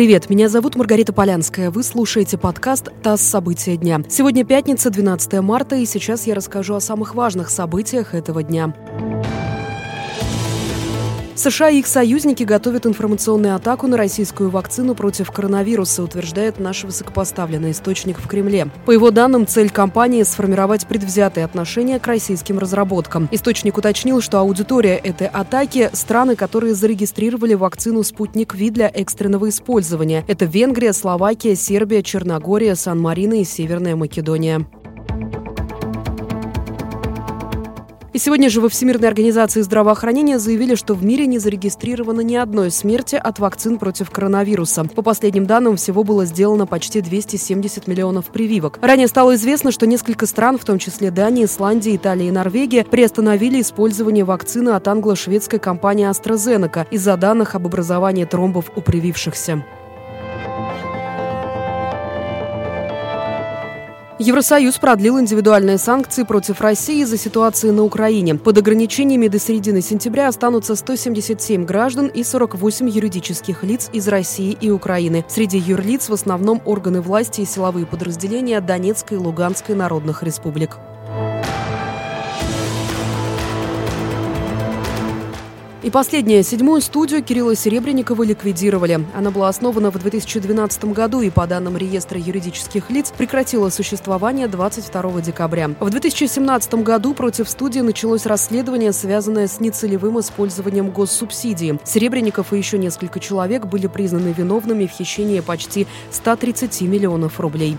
Привет, меня зовут Маргарита Полянская. Вы слушаете подкаст «ТАСС. События дня». Сегодня пятница, 12 марта, и сейчас я расскажу о самых важных событиях этого дня. США и их союзники готовят информационную атаку на российскую вакцину против коронавируса, утверждает наш высокопоставленный источник в Кремле. По его данным, цель кампании – сформировать предвзятые отношения к российским разработкам. Источник уточнил, что аудитория этой атаки – страны, которые зарегистрировали вакцину «Спутник Ви» для экстренного использования. Это Венгрия, Словакия, Сербия, Черногория, Сан-Марино и Северная Македония. И сегодня же во Всемирной организации здравоохранения заявили, что в мире не зарегистрировано ни одной смерти от вакцин против коронавируса. По последним данным, всего было сделано почти 270 миллионов прививок. Ранее стало известно, что несколько стран, в том числе Дания, Исландия, Италия и Норвегия, приостановили использование вакцины от англо-шведской компании AstraZeneca из-за данных об образовании тромбов у привившихся. Евросоюз продлил индивидуальные санкции против России из-за ситуации на Украине. Под ограничениями до середины сентября останутся 177 граждан и 48 юридических лиц из России и Украины. Среди юрлиц в основном органы власти и силовые подразделения Донецкой и Луганской народных республик. И последнее. Седьмую студию Кирилла Серебренникова ликвидировали. Она была основана в 2012 году и, по данным реестра юридических лиц, прекратила существование 22 декабря. В 2017 году против студии началось расследование, связанное с нецелевым использованием госсубсидии. Серебренников и еще несколько человек были признаны виновными в хищении почти 130 миллионов рублей.